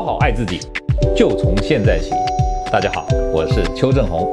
好好爱自己，就从现在起。大家好，我是邱正洪。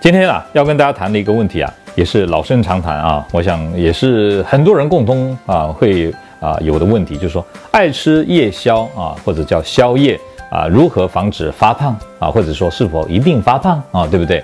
今天啊，要跟大家谈的一个问题啊，也是老生常谈啊，我想也是很多人共通啊会啊有的问题，就是说爱吃夜宵啊，或者叫宵夜啊，如何防止发胖啊，或者说是否一定发胖啊，对不对？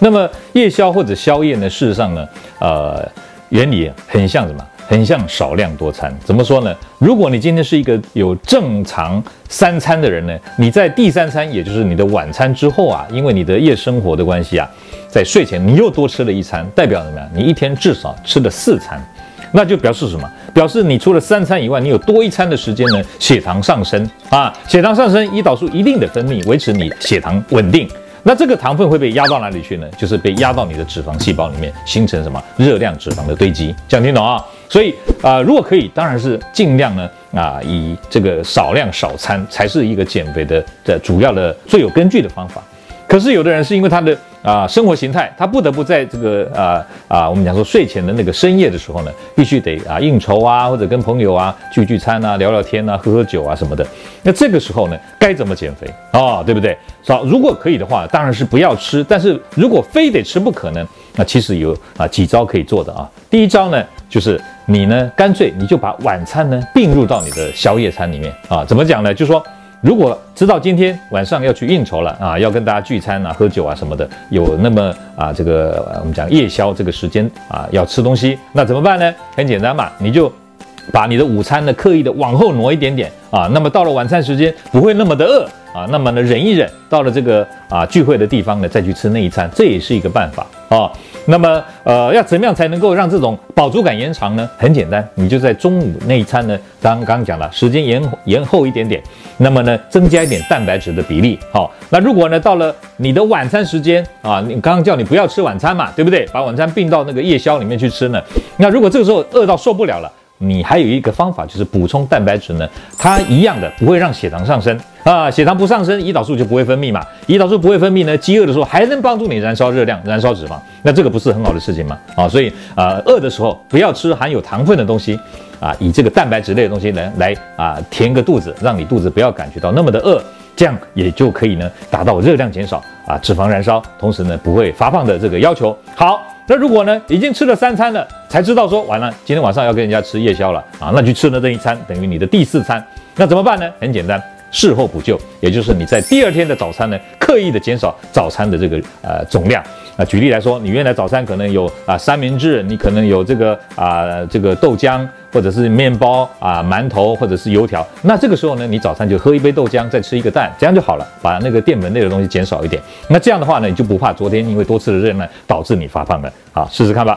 那么夜宵或者宵夜呢，事实上呢，呃，原理很像什么？很像少量多餐，怎么说呢？如果你今天是一个有正常三餐的人呢，你在第三餐，也就是你的晚餐之后啊，因为你的夜生活的关系啊，在睡前你又多吃了一餐，代表什么呀？你一天至少吃了四餐，那就表示什么？表示你除了三餐以外，你有多一餐的时间呢，血糖上升啊，血糖上升，胰岛素一定的分泌，维持你血糖稳定。那这个糖分会被压到哪里去呢？就是被压到你的脂肪细胞里面，形成什么热量脂肪的堆积。这样听懂啊？所以啊、如果可以，当然是尽量呢啊，以这个少量少餐才是一个减肥的的主要的最有根据的方法。可是有的人是因为他的啊生活形态，他不得不在这个啊啊我们讲说睡前的那个深夜的时候呢，必须得啊应酬啊，或者跟朋友啊聚聚餐啊，聊聊天啊，喝喝酒啊什么的。那这个时候呢，该怎么减肥啊、对不对？好，如果可以的话，当然是不要吃。但是如果非得吃不可呢，那其实有啊几招可以做的啊。第一招呢，就是你呢干脆你就把晚餐呢并入到你的宵夜餐里面啊。怎么讲呢？就说。如果知道今天晚上要去应酬了啊，要跟大家聚餐啊、喝酒啊什么的，有那么啊这个我们讲夜宵这个时间啊要吃东西，那怎么办呢？很简单嘛，你就把你的午餐呢刻意的往后挪一点点啊，那么到了晚餐时间不会那么的饿啊，那么呢忍一忍，到了这个啊聚会的地方呢再去吃那一餐，这也是一个办法啊。那么，呃，要怎么样才能够让这种饱足感延长呢？很简单，你就在中午那一餐呢，刚刚讲了，时间延延后一点点，那么呢，增加一点蛋白质的比例。好，那如果呢，到了你的晚餐时间啊，你刚刚叫你不要吃晚餐嘛，对不对？把晚餐并到那个夜宵里面去吃呢。那如果这个时候饿到受不了了，你还有一个方法，就是补充蛋白质呢，它一样的不会让血糖上升啊，血糖不上升，胰岛素就不会分泌嘛，胰岛素不会分泌呢，饥饿的时候还能帮助你燃烧热量、燃烧脂肪，那这个不是很好的事情吗？啊，所以啊，饿的时候不要吃含有糖分的东西啊，以这个蛋白质类的东西呢来啊填个肚子，让你肚子不要感觉到那么的饿，这样也就可以呢达到热量减少啊、脂肪燃烧，同时呢不会发胖的这个要求。好。那如果呢，已经吃了三餐了，才知道说完了，今天晚上要跟人家吃夜宵了啊，那去吃了这一餐，等于你的第四餐，那怎么办呢？很简单，事后补救，也就是你在第二天的早餐呢，刻意的减少早餐的这个呃总量。啊，举例来说，你原来早餐可能有啊三明治，你可能有这个啊这个豆浆，或者是面包啊馒头，或者是油条。那这个时候呢，你早餐就喝一杯豆浆，再吃一个蛋，这样就好了，把那个淀粉类的东西减少一点。那这样的话呢，你就不怕昨天因为多吃了热量导致你发胖了。好，试试看吧。